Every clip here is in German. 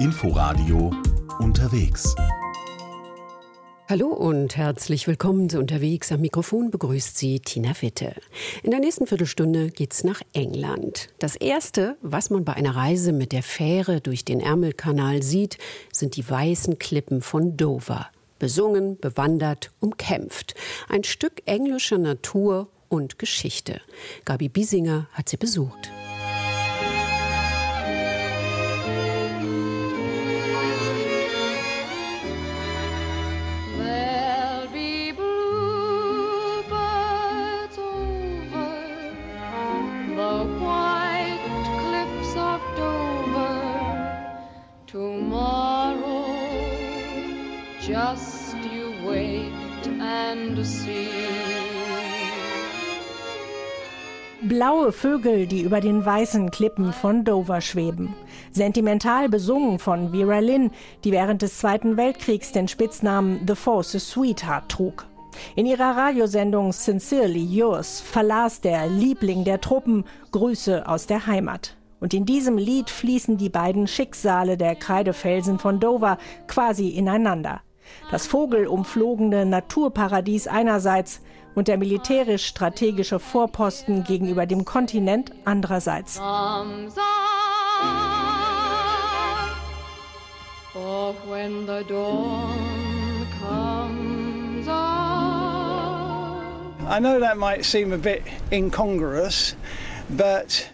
Inforadio unterwegs. Hallo und herzlich willkommen zu Unterwegs. Am Mikrofon begrüßt Sie Tina Witte. In der nächsten Viertelstunde geht's nach England. Das erste, was man bei einer Reise mit der Fähre durch den Ärmelkanal sieht, sind die weißen Klippen von Dover. Besungen, bewandert, umkämpft. Ein Stück englischer Natur und Geschichte. Gabi Biesinger hat sie besucht. Blaue Vögel, die über den weißen Klippen von Dover schweben. Sentimental besungen von Vera Lynn, die während des Zweiten Weltkriegs den Spitznamen The Forces Sweetheart trug. In ihrer Radiosendung Sincerely Yours verlas der Liebling der Truppen Grüße aus der Heimat. Und in diesem Lied fließen die beiden Schicksale der Kreidefelsen von Dover quasi ineinander. Das vogelumflogene Naturparadies einerseits und der militärisch-strategische Vorposten gegenüber dem Kontinent andererseits. I know that might seem a bit incongruous,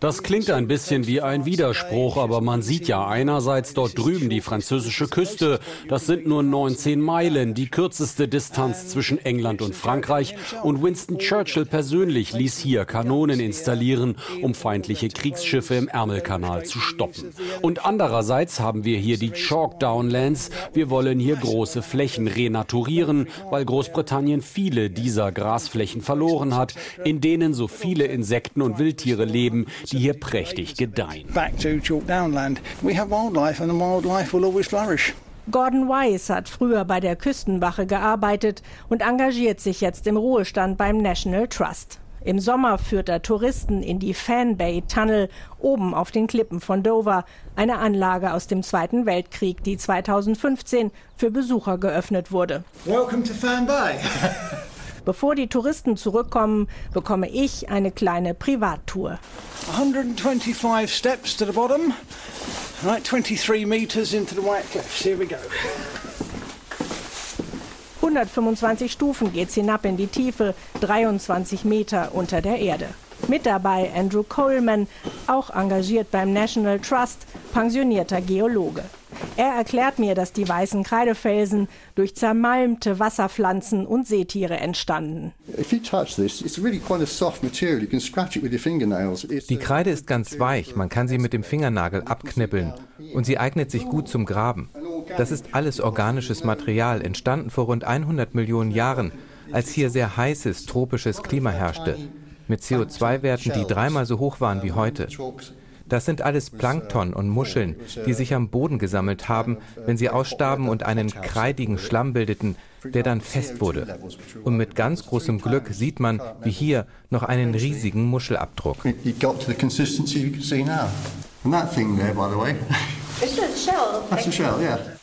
das klingt ein bisschen wie ein Widerspruch, aber man sieht ja einerseits dort drüben die französische Küste. Das sind nur 19 Meilen, die kürzeste Distanz zwischen England und Frankreich. Und Winston Churchill persönlich ließ hier Kanonen installieren, um feindliche Kriegsschiffe im Ärmelkanal zu stoppen. Und andererseits haben wir hier die Chalk Downlands. Wir wollen hier große Flächen renaturieren, weil Großbritannien viele dieser Grasflächen verloren hat, in denen so viele Insekten und Wildtiere Tiere leben, die hier prächtig gedeihen. Gordon Wise hat früher bei der Küstenwache gearbeitet und engagiert sich jetzt im Ruhestand beim National Trust. Im Sommer führt er Touristen in die Fan Bay Tunnel oben auf den Klippen von Dover, eine Anlage aus dem Zweiten Weltkrieg, die 2015 für Besucher geöffnet wurde. Welcome to Fan Bay. Bevor die Touristen zurückkommen, bekomme ich eine kleine Privattour. 125 steps to the bottom. Right, 23 meters into the White Cliffs. Here we go. 125 Stufen geht's hinab in die Tiefe, 23 Meter unter der Erde. Mit dabei Andrew Coleman, auch engagiert beim National Trust, pensionierter Geologe. Er erklärt mir, dass die weißen Kreidefelsen durch zermalmte Wasserpflanzen und Seetiere entstanden. Die Kreide ist ganz weich, man kann sie mit dem Fingernagel abknippeln und sie eignet sich gut zum Graben. Das ist alles organisches Material, entstanden vor rund 100 Millionen Jahren, als hier sehr heißes tropisches Klima herrschte, mit CO2-Werten, die dreimal so hoch waren wie heute. Das sind alles Plankton und Muscheln, die sich am Boden gesammelt haben, wenn sie ausstarben und einen kreidigen Schlamm bildeten, der dann fest wurde. Und mit ganz großem Glück sieht man, wie hier, noch einen riesigen Muschelabdruck. That's a shell, yeah.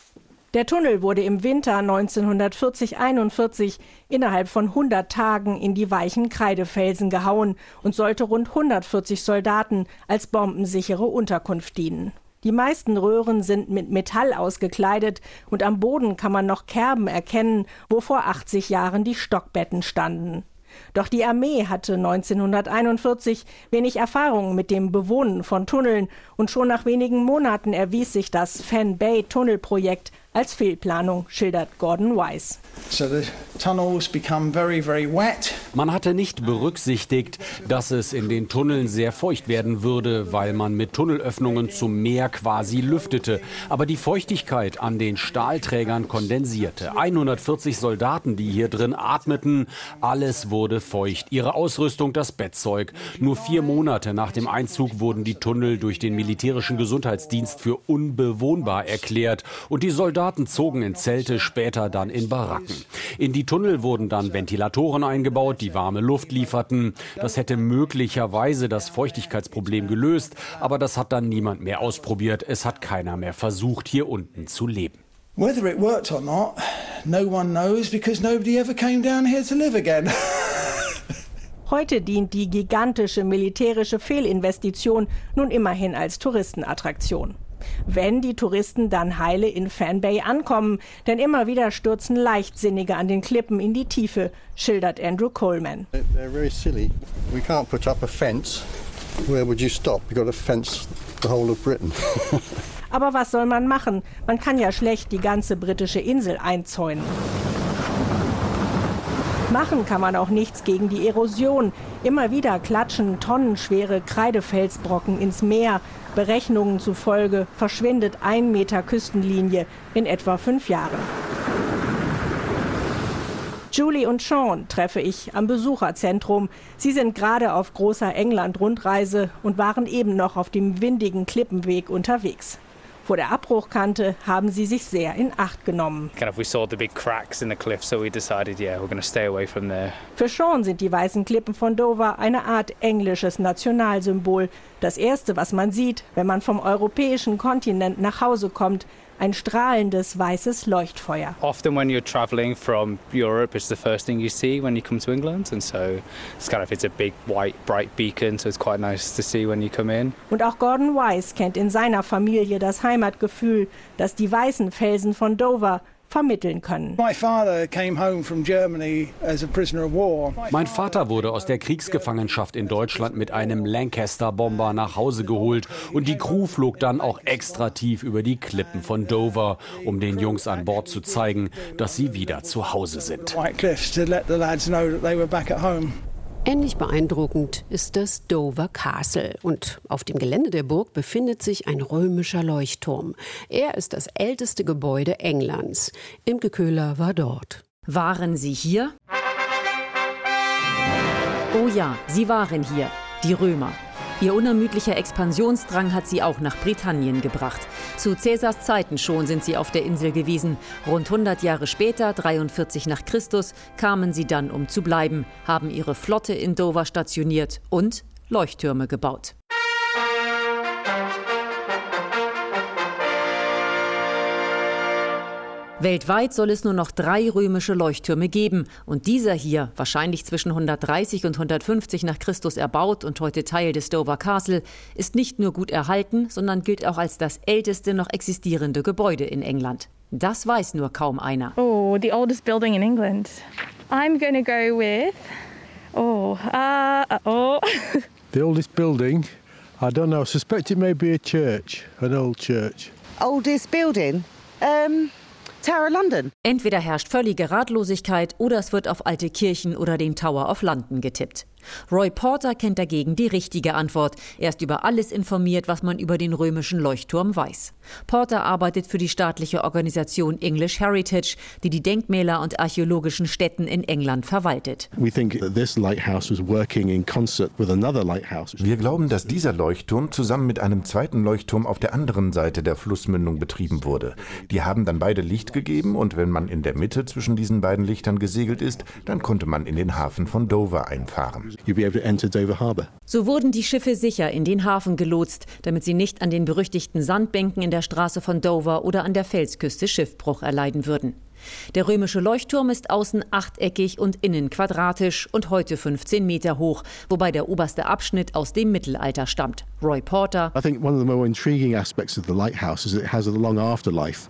Der Tunnel wurde im Winter 1940-41 innerhalb von 100 Tagen in die weichen Kreidefelsen gehauen und sollte rund 140 Soldaten als bombensichere Unterkunft dienen. Die meisten Röhren sind mit Metall ausgekleidet und am Boden kann man noch Kerben erkennen, wo vor 80 Jahren die Stockbetten standen. Doch die Armee hatte 1941 wenig Erfahrung mit dem Bewohnen von Tunneln und schon nach wenigen Monaten erwies sich das Fan Bay Tunnelprojekt als Fehlplanung, schildert Gordon Wise. Man hatte nicht berücksichtigt, dass es in den Tunneln sehr feucht werden würde, weil man mit Tunnelöffnungen zum Meer quasi lüftete. Aber die Feuchtigkeit an den Stahlträgern kondensierte. 140 Soldaten, die hier drin atmeten, alles wurde wurde feucht, ihre Ausrüstung das Bettzeug. Nur vier Monate nach dem Einzug wurden die Tunnel durch den militärischen Gesundheitsdienst für unbewohnbar erklärt und die Soldaten zogen in Zelte, später dann in Baracken. In die Tunnel wurden dann Ventilatoren eingebaut, die warme Luft lieferten. Das hätte möglicherweise das Feuchtigkeitsproblem gelöst, aber das hat dann niemand mehr ausprobiert. Es hat keiner mehr versucht, hier unten zu leben. Whether it worked or not, no one knows because nobody ever came down here to live again. Heute dient die gigantische militärische Fehlinvestition nun immerhin als Touristenattraktion wenn die Touristen dann heile in Fan Bay ankommen. Denn immer wieder stürzen Leichtsinnige an den Klippen in die Tiefe, schildert Andrew Coleman. They're very silly. We can't put up a fence. Where would you stop? You got to fence the whole of Britain. Aber was soll man machen? Man kann ja schlecht die ganze britische Insel einzäunen. Machen kann man auch nichts gegen die Erosion. Immer wieder klatschen tonnenschwere Kreidefelsbrocken ins Meer. Berechnungen zufolge verschwindet ein Meter Küstenlinie in etwa fünf Jahren. Julie und Sean treffe ich am Besucherzentrum. Sie sind gerade auf großer England-Rundreise und waren eben noch auf dem windigen Klippenweg unterwegs. Vor der Abbruchkante haben sie sich sehr in Acht genommen. Für Sean sind die weißen Klippen von Dover eine Art englisches Nationalsymbol. Das erste, was man sieht, wenn man vom europäischen Kontinent nach Hause kommt, ein strahlendes weißes Leuchtfeuer. Often when you're traveling from Europe, it's the first thing you see when you come to England, and so it's kind of it's a big white bright beacon, so it's quite nice to see when you come in. Und auch Gordon Weiss kennt in seiner Familie das Heimatgefühl, dass die weißen Felsen von Dover vermitteln können. Mein Vater wurde aus der Kriegsgefangenschaft in Deutschland mit einem Lancaster-Bomber nach Hause geholt und die Crew flog dann auch extra tief über die Klippen von Dover, um den Jungs an Bord zu zeigen, dass sie wieder zu Hause sind. Ähnlich beeindruckend ist das Dover Castle und auf dem Gelände der Burg befindet sich ein römischer Leuchtturm. Er ist das älteste Gebäude Englands. Imke Köhler war dort. Waren Sie hier? Oh ja, Sie waren hier, die Römer. Ihr unermüdlicher Expansionsdrang hat sie auch nach Britannien gebracht. Zu Cäsars Zeiten schon sind sie auf der Insel gewesen. Rund 100 Jahre später, 43 nach Christus, kamen sie dann, um zu bleiben, haben ihre Flotte in Dover stationiert und Leuchttürme gebaut. Weltweit soll es nur noch drei römische Leuchttürme geben und dieser hier, wahrscheinlich zwischen 130 und 150 nach Christus erbaut und heute Teil des Dover Castle, ist nicht nur gut erhalten, sondern gilt auch als das älteste noch existierende Gebäude in England. Das weiß nur kaum einer. Oh, the oldest building in England. I'm gonna go with Oh, uh, uh oh. the oldest building? I don't know. I suspect it may be a church, an old church. Oldest building? Um Tower London. Entweder herrscht völlige Ratlosigkeit oder es wird auf alte Kirchen oder den Tower of London getippt. Roy Porter kennt dagegen die richtige Antwort. Er ist über alles informiert, was man über den römischen Leuchtturm weiß. Porter arbeitet für die staatliche Organisation English Heritage, die die Denkmäler und archäologischen Stätten in England verwaltet. Wir glauben, dass dieser Leuchtturm zusammen mit einem zweiten Leuchtturm auf der anderen Seite der Flussmündung betrieben wurde. Die haben dann beide Licht gegeben und wenn man in der Mitte zwischen diesen beiden Lichtern gesegelt ist, dann konnte man in den Hafen von Dover einfahren. So wurden die Schiffe sicher in den Hafen gelotst, damit sie nicht an den berüchtigten Sandbänken in der Straße von Dover oder an der Felsküste Schiffbruch erleiden würden. Der römische Leuchtturm ist außen achteckig und innen quadratisch und heute 15 Meter hoch, wobei der oberste Abschnitt aus dem Mittelalter stammt. Roy Porter.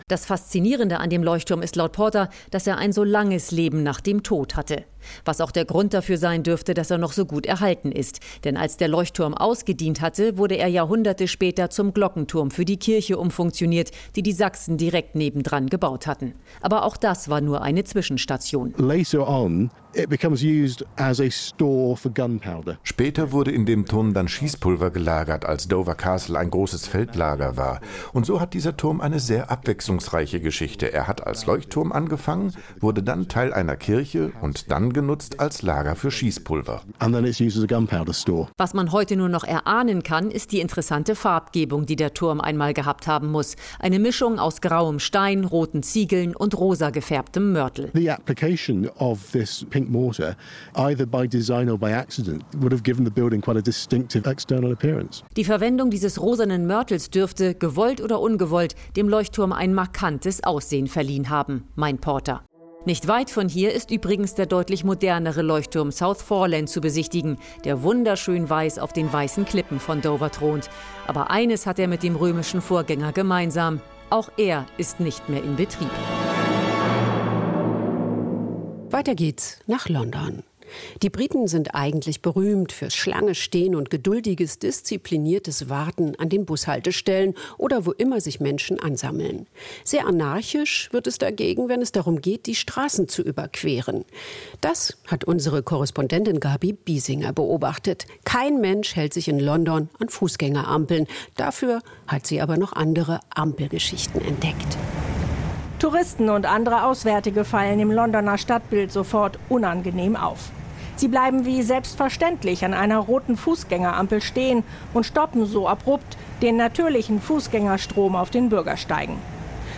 Das Faszinierende an dem Leuchtturm ist laut Porter, dass er ein so langes Leben nach dem Tod hatte. Was auch der Grund dafür sein dürfte, dass er noch so gut erhalten ist. Denn als der Leuchtturm ausgedient hatte, wurde er Jahrhunderte später zum Glockenturm für die Kirche umfunktioniert, die die Sachsen direkt nebendran gebaut hatten. Aber auch das war nur eine Zwischenstation. Später wurde in dem Turm dann Schießpulver gelagert, Zeit, als Dover Castle ein großes Feldlager war. Und so hat dieser Turm eine sehr abwechslungsreiche Geschichte. Er hat als Leuchtturm angefangen, wurde dann Teil einer Kirche und dann genutzt als Lager für Schießpulver. Was man heute nur noch erahnen kann, ist die interessante Farbgebung, die der Turm einmal gehabt haben muss. Eine Mischung aus grauem Stein, roten Ziegeln und rosa gefärbtem Mörtel. The application of this pink mortar, either by design or by accident, would have given the building quite a distinctive external appearance. Die Verwendung dieses rosanen Mörtels dürfte, gewollt oder ungewollt, dem Leuchtturm ein markantes Aussehen verliehen haben, mein Porter. Nicht weit von hier ist übrigens der deutlich modernere Leuchtturm South Foreland zu besichtigen, der wunderschön weiß auf den weißen Klippen von Dover thront. Aber eines hat er mit dem römischen Vorgänger gemeinsam. Auch er ist nicht mehr in Betrieb. Weiter geht's nach London. Die Briten sind eigentlich berühmt fürs Schlange stehen und geduldiges, diszipliniertes Warten an den Bushaltestellen oder wo immer sich Menschen ansammeln. Sehr anarchisch wird es dagegen, wenn es darum geht, die Straßen zu überqueren. Das hat unsere Korrespondentin Gabi Biesinger beobachtet. Kein Mensch hält sich in London an Fußgängerampeln. Dafür hat sie aber noch andere Ampelgeschichten entdeckt. Touristen und andere Auswärtige fallen im Londoner Stadtbild sofort unangenehm auf. Sie bleiben wie selbstverständlich an einer roten Fußgängerampel stehen und stoppen so abrupt den natürlichen Fußgängerstrom auf den Bürgersteigen.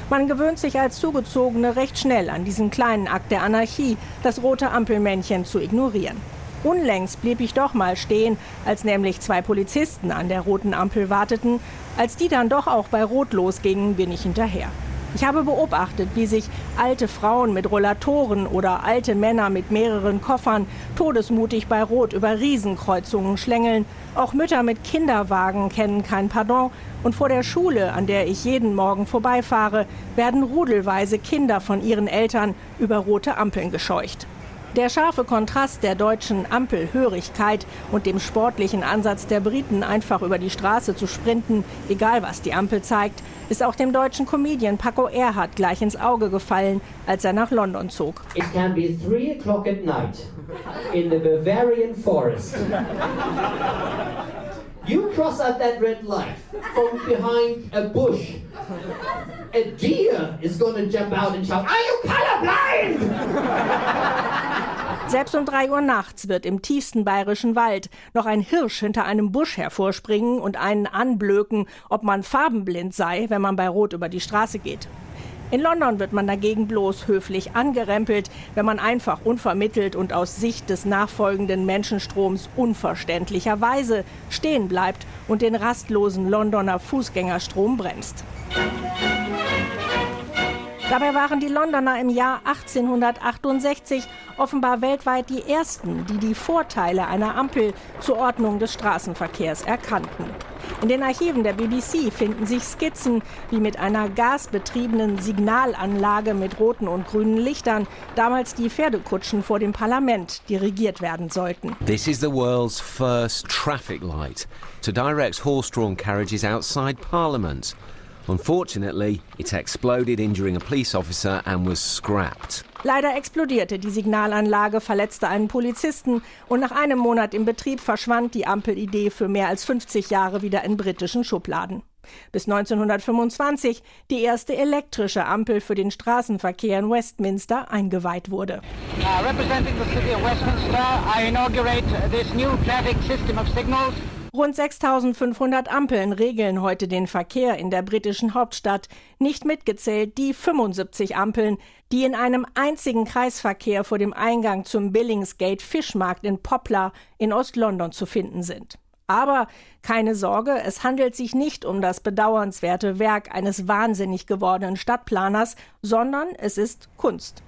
Man gewöhnt sich als Zugezogene recht schnell an diesen kleinen Akt der Anarchie, das rote Ampelmännchen zu ignorieren. Unlängst blieb ich doch mal stehen, als nämlich zwei Polizisten an der roten Ampel warteten. Als die dann doch auch bei Rot losgingen, bin ich hinterher. Ich habe beobachtet, wie sich alte Frauen mit Rollatoren oder alte Männer mit mehreren Koffern todesmutig bei Rot über Riesenkreuzungen schlängeln. Auch Mütter mit Kinderwagen kennen kein Pardon. Und vor der Schule, an der ich jeden Morgen vorbeifahre, werden rudelweise Kinder von ihren Eltern über rote Ampeln gescheucht. Der scharfe Kontrast der deutschen Ampelhörigkeit und dem sportlichen Ansatz der Briten, einfach über die Straße zu sprinten, egal was die Ampel zeigt, ist auch dem deutschen Comedian Paco Erhardt gleich ins Auge gefallen, als er nach London zog. It can be three o'clock at night in the Bavarian forest. You cross out that red light from behind a bush. A deer is to jump out and shout, Are you colorblind? Selbst um drei Uhr nachts wird im tiefsten bayerischen Wald noch ein Hirsch hinter einem Busch hervorspringen und einen anblöken, ob man farbenblind sei, wenn man bei Rot über die Straße geht. In London wird man dagegen bloß höflich angerempelt, wenn man einfach unvermittelt und aus Sicht des nachfolgenden Menschenstroms unverständlicherweise stehen bleibt und den rastlosen Londoner Fußgängerstrom bremst. Dabei waren die Londoner im Jahr 1868 offenbar weltweit die ersten, die die Vorteile einer Ampel zur Ordnung des Straßenverkehrs erkannten. In den Archiven der BBC finden sich Skizzen, wie mit einer gasbetriebenen Signalanlage mit roten und grünen Lichtern damals die Pferdekutschen vor dem Parlament dirigiert werden sollten. This is the world's first traffic light to direct horse-drawn carriages outside Parliament. Unfortunately, it exploded, injuring a police officer and was scrapped. Leider explodierte die Signalanlage, verletzte einen Polizisten und nach einem Monat im Betrieb verschwand die Ampelidee für mehr als 50 Jahre wieder in britischen Schubladen. Bis 1925 die erste elektrische Ampel für den Straßenverkehr in Westminster eingeweiht wurde. Uh, Rund 6500 Ampeln regeln heute den Verkehr in der britischen Hauptstadt, nicht mitgezählt die 75 Ampeln, die in einem einzigen Kreisverkehr vor dem Eingang zum Billingsgate Fischmarkt in Poplar in Ost-London zu finden sind. Aber keine Sorge, es handelt sich nicht um das bedauernswerte Werk eines wahnsinnig gewordenen Stadtplaners, sondern es ist Kunst.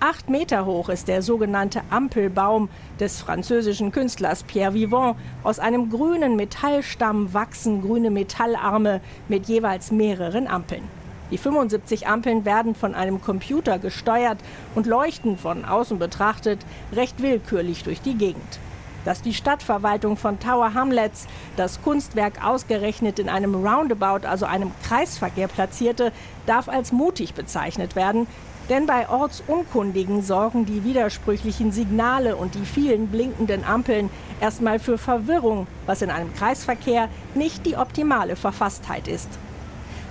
Acht Meter hoch ist der sogenannte Ampelbaum des französischen Künstlers Pierre Vivant. Aus einem grünen Metallstamm wachsen grüne Metallarme mit jeweils mehreren Ampeln. Die 75 Ampeln werden von einem Computer gesteuert und leuchten von außen betrachtet recht willkürlich durch die Gegend. Dass die Stadtverwaltung von Tower Hamlets das Kunstwerk ausgerechnet in einem Roundabout, also einem Kreisverkehr platzierte, darf als mutig bezeichnet werden. Denn bei Ortsunkundigen sorgen die widersprüchlichen Signale und die vielen blinkenden Ampeln erstmal für Verwirrung, was in einem Kreisverkehr nicht die optimale Verfasstheit ist.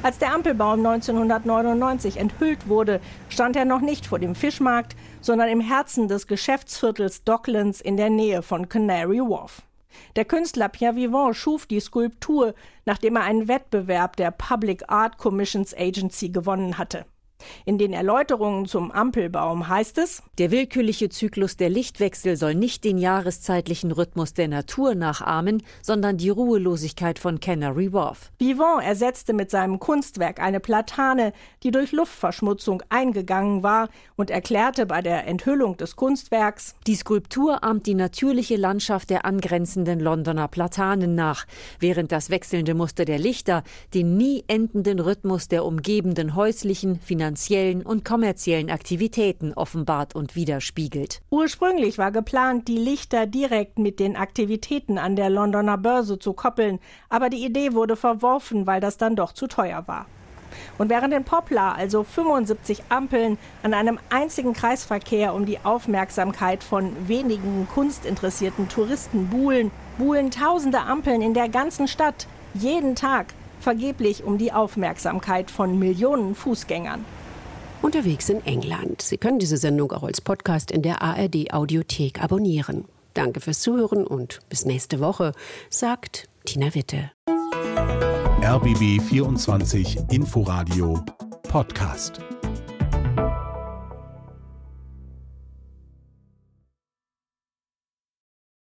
Als der Ampelbaum 1999 enthüllt wurde, stand er noch nicht vor dem Fischmarkt, sondern im Herzen des Geschäftsviertels Docklands in der Nähe von Canary Wharf. Der Künstler Pierre Vivant schuf die Skulptur, nachdem er einen Wettbewerb der Public Art Commissions Agency gewonnen hatte. In den Erläuterungen zum Ampelbaum heißt es, der willkürliche Zyklus der Lichtwechsel soll nicht den jahreszeitlichen Rhythmus der Natur nachahmen, sondern die Ruhelosigkeit von Canary Wharf. Vivant ersetzte mit seinem Kunstwerk eine Platane, die durch Luftverschmutzung eingegangen war und erklärte bei der Enthüllung des Kunstwerks, die Skulptur ahmt die natürliche Landschaft der angrenzenden Londoner Platanen nach, während das wechselnde Muster der Lichter den nie endenden Rhythmus der umgebenden häuslichen, finanziellen finanziellen und kommerziellen Aktivitäten offenbart und widerspiegelt. Ursprünglich war geplant, die Lichter direkt mit den Aktivitäten an der Londoner Börse zu koppeln, aber die Idee wurde verworfen, weil das dann doch zu teuer war. Und während in Poplar also 75 Ampeln an einem einzigen Kreisverkehr um die Aufmerksamkeit von wenigen kunstinteressierten Touristen buhlen, buhlen tausende Ampeln in der ganzen Stadt jeden Tag vergeblich um die Aufmerksamkeit von Millionen Fußgängern unterwegs in England. Sie können diese Sendung auch als Podcast in der ARD Audiothek abonnieren. Danke fürs Zuhören und bis nächste Woche, sagt Tina Witte. RBB 24 Inforadio Podcast.